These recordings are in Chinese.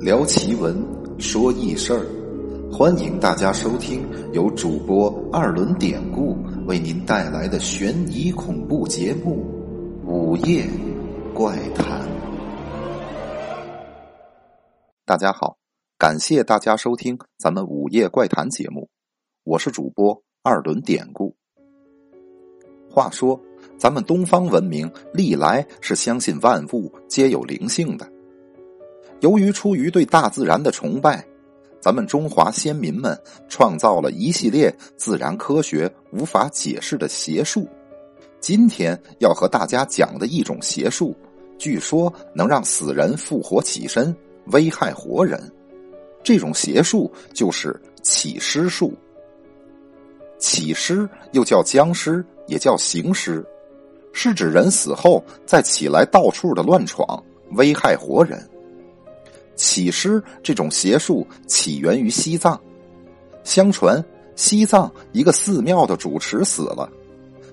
聊奇闻，说异事儿，欢迎大家收听由主播二轮典故为您带来的悬疑恐怖节目《午夜怪谈》。大家好，感谢大家收听咱们《午夜怪谈》节目，我是主播二轮典故。话说，咱们东方文明历来是相信万物皆有灵性的。由于出于对大自然的崇拜，咱们中华先民们创造了一系列自然科学无法解释的邪术。今天要和大家讲的一种邪术，据说能让死人复活起身，危害活人。这种邪术就是起尸术。起尸又叫僵尸，也叫行尸，是指人死后再起来到处的乱闯，危害活人。起尸这种邪术起源于西藏，相传西藏一个寺庙的主持死了，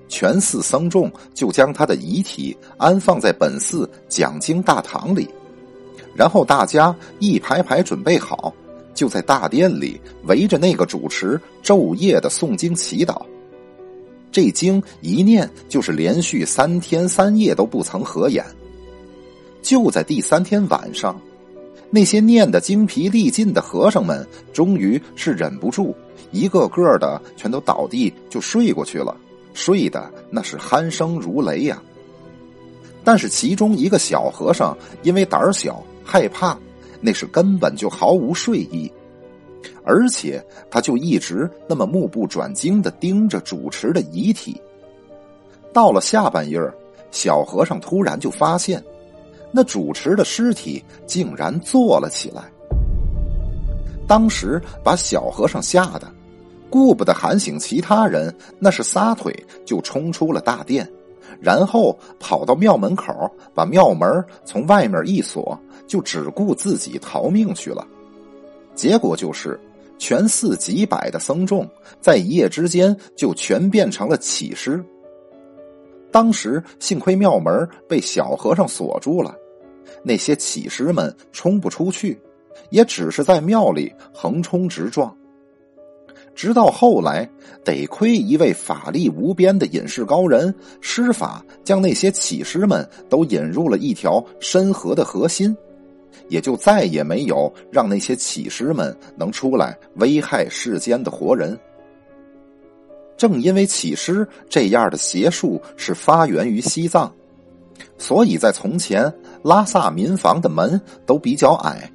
全寺僧众就将他的遗体安放在本寺讲经大堂里，然后大家一排排准备好，就在大殿里围着那个主持昼夜的诵经祈祷，这经一念就是连续三天三夜都不曾合眼，就在第三天晚上。那些念得精疲力尽的和尚们，终于是忍不住，一个个的全都倒地就睡过去了，睡的那是鼾声如雷呀。但是其中一个小和尚因为胆小害怕，那是根本就毫无睡意，而且他就一直那么目不转睛的盯着主持的遗体。到了下半夜小和尚突然就发现。那主持的尸体竟然坐了起来，当时把小和尚吓得，顾不得喊醒其他人，那是撒腿就冲出了大殿，然后跑到庙门口，把庙门从外面一锁，就只顾自己逃命去了。结果就是，全寺几百的僧众在一夜之间就全变成了起尸。当时幸亏庙门被小和尚锁住了。那些乞师们冲不出去，也只是在庙里横冲直撞。直到后来，得亏一位法力无边的隐士高人施法，将那些乞师们都引入了一条深河的河心，也就再也没有让那些乞师们能出来危害世间的活人。正因为乞尸这样的邪术是发源于西藏。所以在从前，拉萨民房的门都比较矮，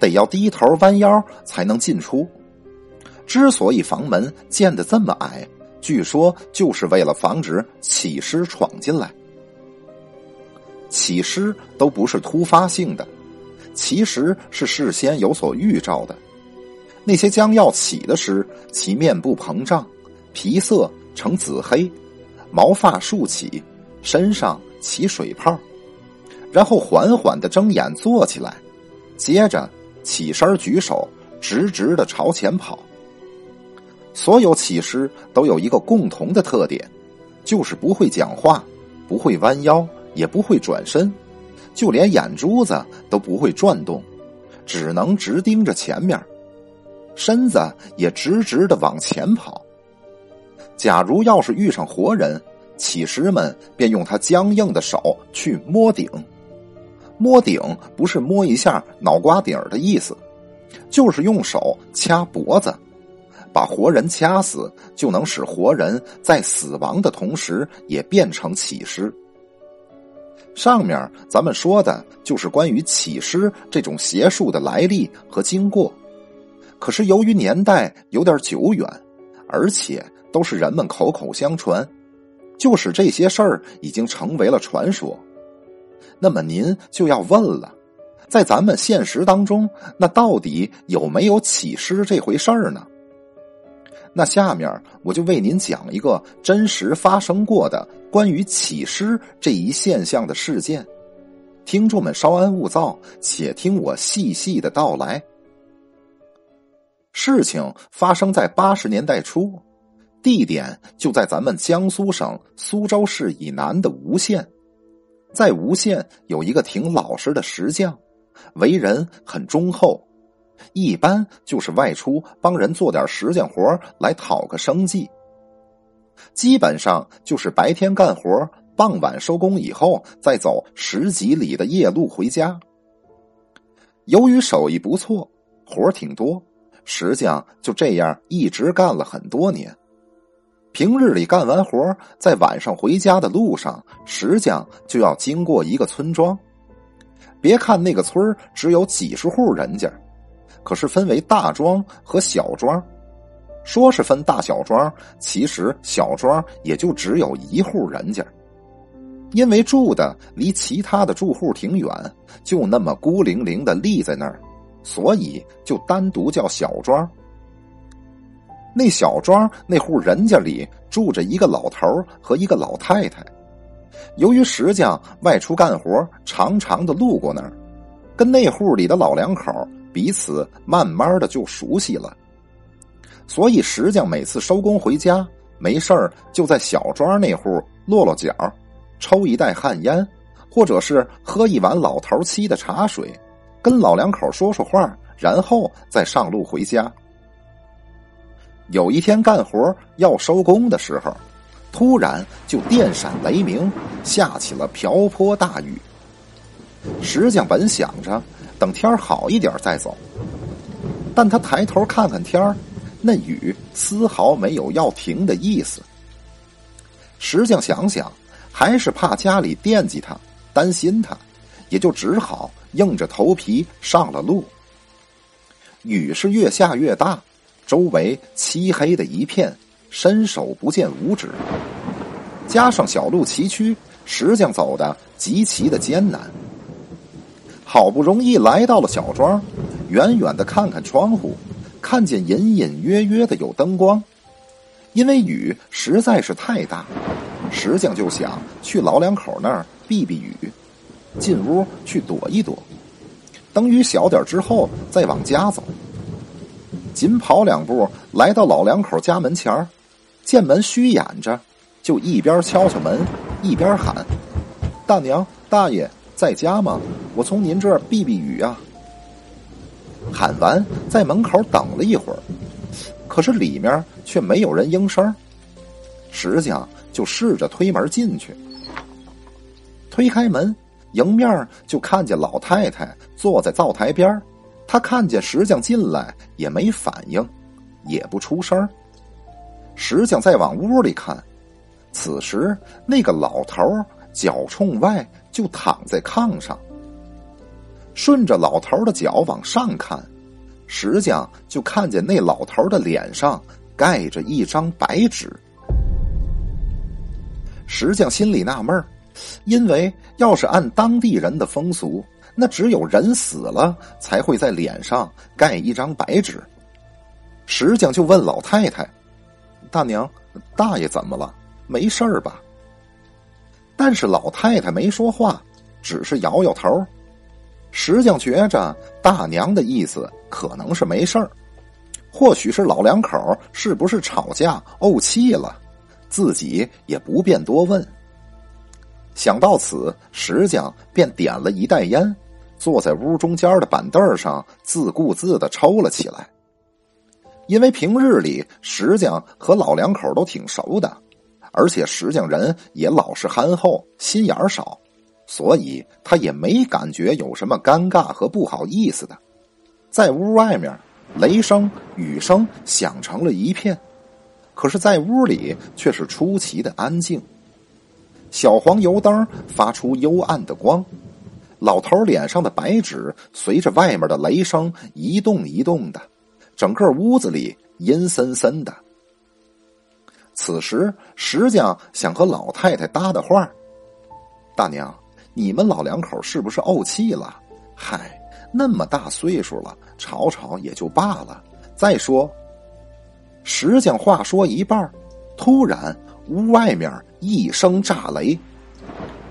得要低头弯腰才能进出。之所以房门建的这么矮，据说就是为了防止起尸闯进来。起尸都不是突发性的，其实是事先有所预兆的。那些将要起的尸，其面部膨胀，皮色呈紫黑，毛发竖起，身上。起水泡，然后缓缓的睁眼坐起来，接着起身举手，直直的朝前跑。所有起尸都有一个共同的特点，就是不会讲话，不会弯腰，也不会转身，就连眼珠子都不会转动，只能直盯着前面，身子也直直的往前跑。假如要是遇上活人，起尸们便用他僵硬的手去摸顶，摸顶不是摸一下脑瓜顶的意思，就是用手掐脖子，把活人掐死，就能使活人在死亡的同时也变成起尸。上面咱们说的就是关于起尸这种邪术的来历和经过，可是由于年代有点久远，而且都是人们口口相传。就使这些事儿已经成为了传说，那么您就要问了，在咱们现实当中，那到底有没有起尸这回事儿呢？那下面我就为您讲一个真实发生过的关于起尸这一现象的事件，听众们稍安勿躁，且听我细细的道来。事情发生在八十年代初。地点就在咱们江苏省苏州市以南的吴县，在吴县有一个挺老实的石匠，为人很忠厚，一般就是外出帮人做点石匠活来讨个生计。基本上就是白天干活，傍晚收工以后再走十几里的夜路回家。由于手艺不错，活挺多，石匠就这样一直干了很多年。平日里干完活，在晚上回家的路上，石匠就要经过一个村庄。别看那个村只有几十户人家，可是分为大庄和小庄。说是分大小庄，其实小庄也就只有一户人家。因为住的离其他的住户挺远，就那么孤零零的立在那儿，所以就单独叫小庄。那小庄那户人家里住着一个老头和一个老太太。由于石匠外出干活，常常的路过那儿，跟那户里的老两口彼此慢慢的就熟悉了。所以石匠每次收工回家，没事儿就在小庄那户落落脚，抽一袋旱烟，或者是喝一碗老头沏的茶水，跟老两口说说话，然后再上路回家。有一天干活要收工的时候，突然就电闪雷鸣，下起了瓢泼大雨。石匠本想着等天好一点再走，但他抬头看看天。那雨丝毫没有要停的意思。石匠想想，还是怕家里惦记他，担心他，也就只好硬着头皮上了路。雨是越下越大，周围漆黑的一片，伸手不见五指。加上小路崎岖，石匠走的极其的艰难。好不容易来到了小庄，远远的看看窗户。看见隐隐约约的有灯光，因为雨实在是太大，石匠就想去老两口那儿避避雨，进屋去躲一躲，等雨小点之后再往家走。紧跑两步来到老两口家门前见门虚掩着，就一边敲敲门，一边喊：“大娘大爷在家吗？我从您这儿避避雨啊。”喊完，在门口等了一会儿，可是里面却没有人应声。石匠就试着推门进去，推开门，迎面就看见老太太坐在灶台边他看见石匠进来，也没反应，也不出声石匠再往屋里看，此时那个老头脚冲外，就躺在炕上。顺着老头的脚往上看，石匠就看见那老头的脸上盖着一张白纸。石匠心里纳闷，因为要是按当地人的风俗，那只有人死了才会在脸上盖一张白纸。石匠就问老太太：“大娘，大爷怎么了？没事儿吧？”但是老太太没说话，只是摇摇头。石匠觉着大娘的意思可能是没事儿，或许是老两口是不是吵架怄气了，自己也不便多问。想到此，石匠便点了一袋烟，坐在屋中间的板凳上自顾自的抽了起来。因为平日里石匠和老两口都挺熟的，而且石匠人也老实憨厚，心眼少。所以他也没感觉有什么尴尬和不好意思的，在屋外面，雷声、雨声响成了一片，可是，在屋里却是出奇的安静。小黄油灯发出幽暗的光，老头脸上的白纸随着外面的雷声一动一动的，整个屋子里阴森森的。此时，石匠想和老太太搭搭话，大娘。你们老两口是不是怄气了？嗨，那么大岁数了，吵吵也就罢了。再说，石匠话说一半，突然屋外面一声炸雷，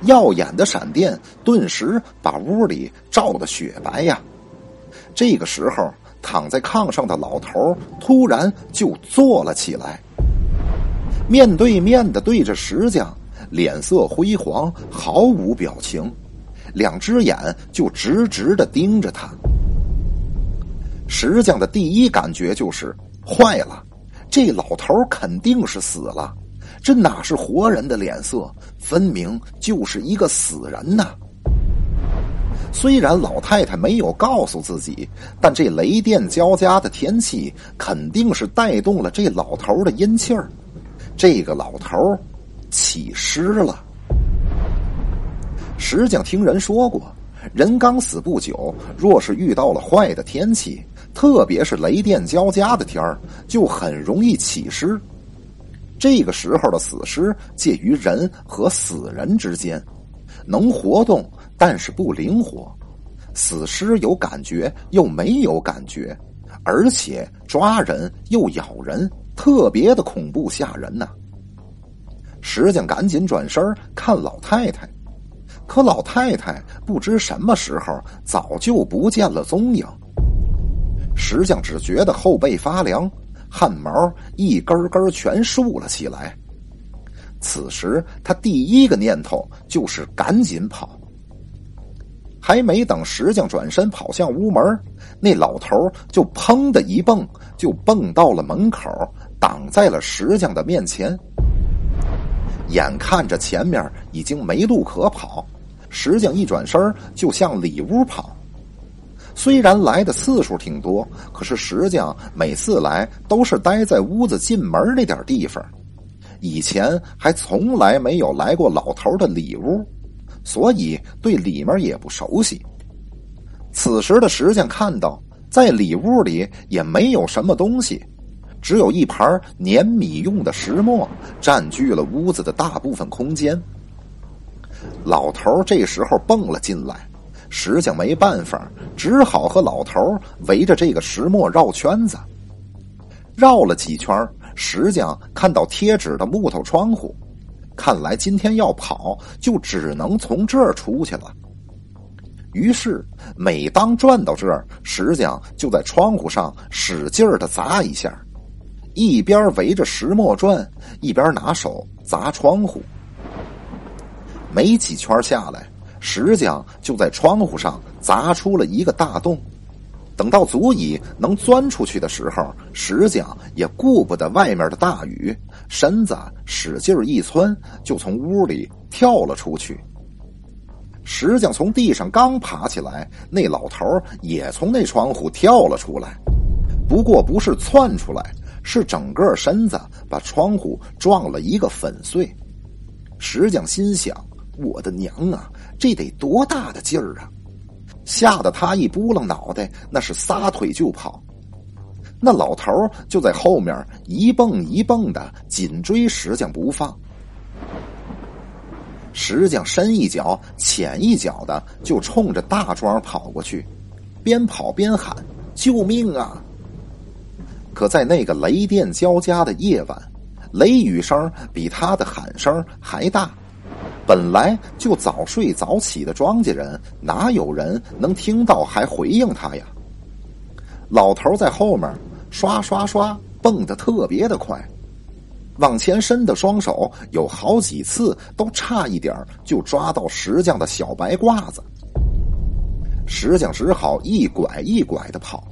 耀眼的闪电顿时把屋里照得雪白呀。这个时候，躺在炕上的老头突然就坐了起来，面对面的对着石匠。脸色灰黄，毫无表情，两只眼就直直的盯着他。石匠的第一感觉就是坏了，这老头肯定是死了，这哪是活人的脸色，分明就是一个死人呐！虽然老太太没有告诉自己，但这雷电交加的天气肯定是带动了这老头的阴气儿。这个老头起尸了。石匠听人说过，人刚死不久，若是遇到了坏的天气，特别是雷电交加的天儿，就很容易起尸。这个时候的死尸介于人和死人之间，能活动。但是不灵活，死尸有感觉又没有感觉，而且抓人又咬人，特别的恐怖吓人呐！石匠赶紧转身看老太太，可老太太不知什么时候早就不见了踪影。石匠只觉得后背发凉，汗毛一根根全竖了起来。此时他第一个念头就是赶紧跑。还没等石匠转身跑向屋门，那老头就砰的一蹦，就蹦到了门口，挡在了石匠的面前。眼看着前面已经没路可跑，石匠一转身就向里屋跑。虽然来的次数挺多，可是石匠每次来都是待在屋子进门那点地方，以前还从来没有来过老头的里屋。所以对里面也不熟悉。此时的石匠看到，在里屋里也没有什么东西，只有一盘碾米用的石磨占据了屋子的大部分空间。老头这时候蹦了进来，石匠没办法，只好和老头围着这个石磨绕圈子。绕了几圈，石匠看到贴纸的木头窗户。看来今天要跑，就只能从这儿出去了。于是，每当转到这儿，石匠就在窗户上使劲的砸一下，一边围着石磨转，一边拿手砸窗户。没几圈下来，石匠就在窗户上砸出了一个大洞。等到足以能钻出去的时候，石匠也顾不得外面的大雨，身子使劲一窜，就从屋里跳了出去。石匠从地上刚爬起来，那老头也从那窗户跳了出来，不过不是窜出来，是整个身子把窗户撞了一个粉碎。石匠心想：“我的娘啊，这得多大的劲儿啊！”吓得他一扑棱脑袋，那是撒腿就跑。那老头就在后面一蹦一蹦的紧追石匠不放。石匠深一脚浅一脚的就冲着大庄跑过去，边跑边喊：“救命啊！”可在那个雷电交加的夜晚，雷雨声比他的喊声还大。本来就早睡早起的庄稼人，哪有人能听到还回应他呀？老头在后面刷刷刷蹦得特别的快，往前伸的双手有好几次都差一点就抓到石匠的小白褂子。石匠只好一拐一拐的跑，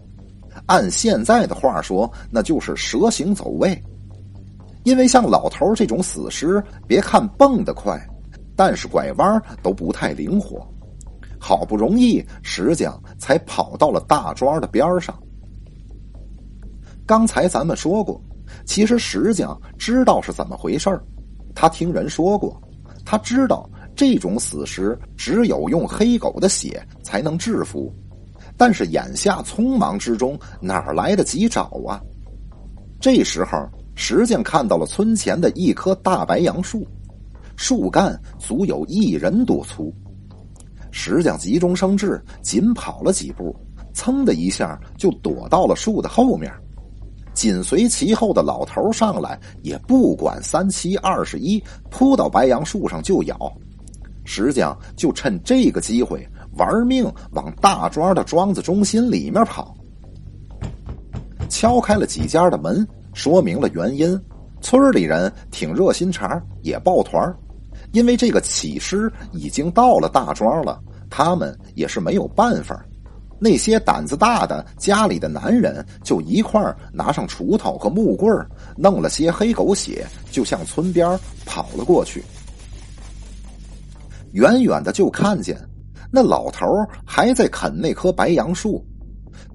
按现在的话说，那就是蛇形走位。因为像老头这种死尸，别看蹦得快。但是拐弯都不太灵活，好不容易石匠才跑到了大庄的边上。刚才咱们说过，其实石匠知道是怎么回事他听人说过，他知道这种死尸只有用黑狗的血才能制服，但是眼下匆忙之中哪来得及找啊？这时候，石匠看到了村前的一棵大白杨树。树干足有一人多粗，石匠急中生智，紧跑了几步，噌的一下就躲到了树的后面。紧随其后的老头上来，也不管三七二十一，扑到白杨树上就咬。石匠就趁这个机会玩命往大庄的庄子中心里面跑，敲开了几家的门，说明了原因。村里人挺热心肠，也抱团因为这个起尸已经到了大庄了，他们也是没有办法。那些胆子大的家里的男人，就一块拿上锄头和木棍弄了些黑狗血，就向村边跑了过去。远远的就看见那老头还在啃那棵白杨树，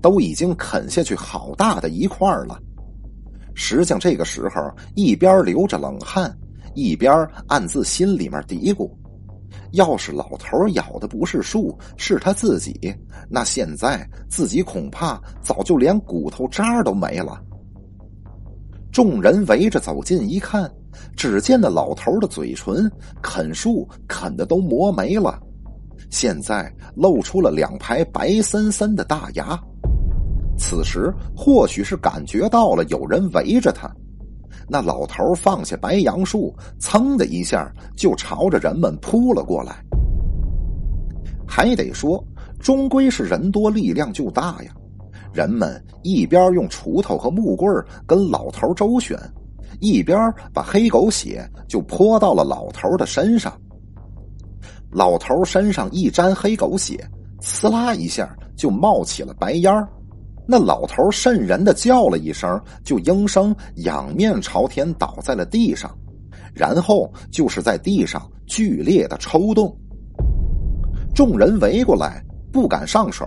都已经啃下去好大的一块了。石匠这个时候一边流着冷汗，一边暗自心里面嘀咕：要是老头咬的不是树，是他自己，那现在自己恐怕早就连骨头渣都没了。众人围着走近一看，只见那老头的嘴唇啃树啃的都磨没了，现在露出了两排白森森的大牙。此时或许是感觉到了有人围着他，那老头放下白杨树，噌的一下就朝着人们扑了过来。还得说，终归是人多力量就大呀！人们一边用锄头和木棍跟老头周旋，一边把黑狗血就泼到了老头的身上。老头身上一沾黑狗血，呲啦一下就冒起了白烟儿。那老头瘆人的叫了一声，就应声仰面朝天倒在了地上，然后就是在地上剧烈的抽动。众人围过来，不敢上手，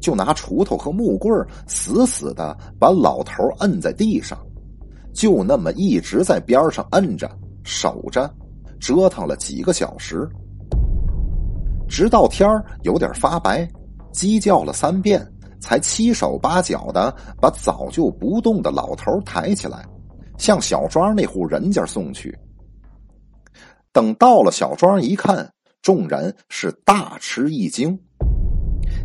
就拿锄头和木棍死死的把老头摁在地上，就那么一直在边上摁着、守着，折腾了几个小时，直到天有点发白，鸡叫了三遍。才七手八脚的把早就不动的老头抬起来，向小庄那户人家送去。等到了小庄一看，众人是大吃一惊。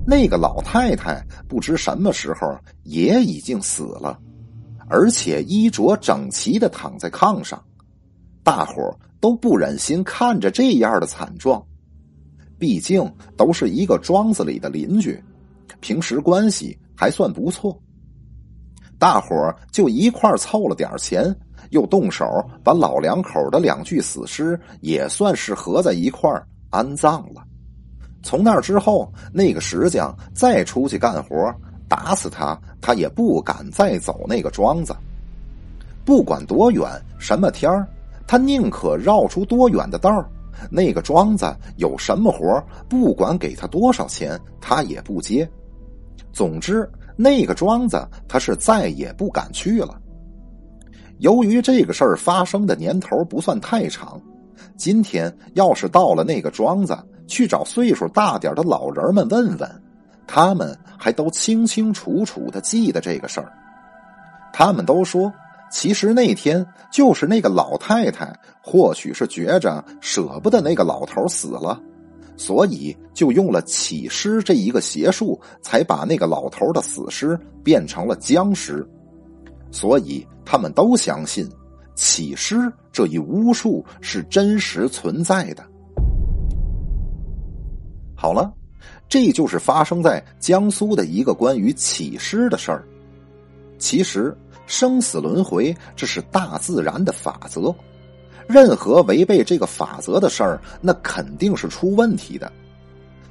那个老太太不知什么时候也已经死了，而且衣着整齐的躺在炕上。大伙都不忍心看着这样的惨状，毕竟都是一个庄子里的邻居。平时关系还算不错，大伙儿就一块凑了点钱，又动手把老两口的两具死尸也算是合在一块安葬了。从那之后，那个石匠再出去干活，打死他，他也不敢再走那个庄子。不管多远，什么天儿，他宁可绕出多远的道那个庄子有什么活不管给他多少钱，他也不接。总之，那个庄子他是再也不敢去了。由于这个事儿发生的年头不算太长，今天要是到了那个庄子去找岁数大点的老人们问问，他们还都清清楚楚的记得这个事儿。他们都说，其实那天就是那个老太太，或许是觉着舍不得那个老头死了。所以就用了起尸这一个邪术，才把那个老头的死尸变成了僵尸。所以他们都相信起尸这一巫术是真实存在的。好了，这就是发生在江苏的一个关于起尸的事儿。其实生死轮回，这是大自然的法则。任何违背这个法则的事儿，那肯定是出问题的。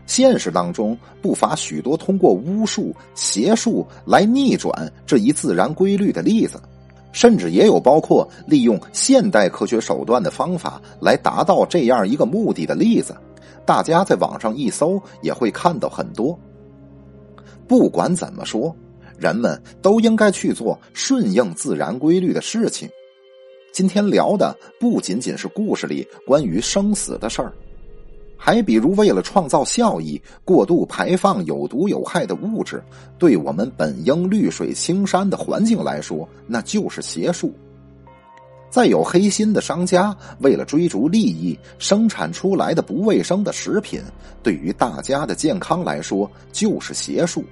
现实当中不乏许多通过巫术、邪术来逆转这一自然规律的例子，甚至也有包括利用现代科学手段的方法来达到这样一个目的的例子。大家在网上一搜，也会看到很多。不管怎么说，人们都应该去做顺应自然规律的事情。今天聊的不仅仅是故事里关于生死的事儿，还比如为了创造效益，过度排放有毒有害的物质，对我们本应绿水青山的环境来说，那就是邪术。再有黑心的商家为了追逐利益生产出来的不卫生的食品，对于大家的健康来说就是邪术。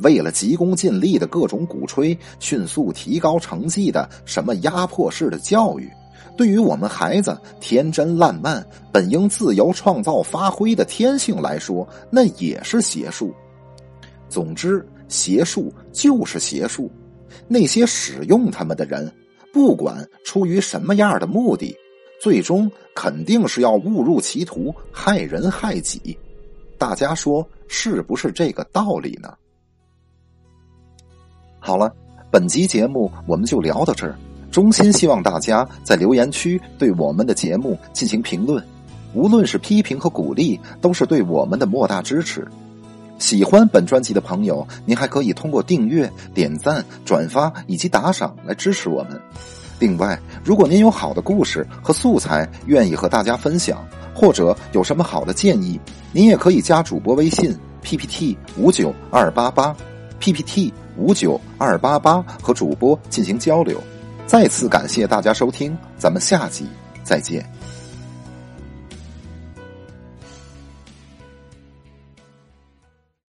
为了急功近利的各种鼓吹迅速提高成绩的什么压迫式的教育，对于我们孩子天真烂漫、本应自由创造发挥的天性来说，那也是邪术。总之，邪术就是邪术。那些使用他们的人，不管出于什么样的目的，最终肯定是要误入歧途、害人害己。大家说是不是这个道理呢？好了，本集节目我们就聊到这儿。衷心希望大家在留言区对我们的节目进行评论，无论是批评和鼓励，都是对我们的莫大支持。喜欢本专辑的朋友，您还可以通过订阅、点赞、转发以及打赏来支持我们。另外，如果您有好的故事和素材愿意和大家分享，或者有什么好的建议，您也可以加主播微信 PPT 五九二八八 PPT 五九二八八和主播进行交流。再次感谢大家收听，咱们下集再见。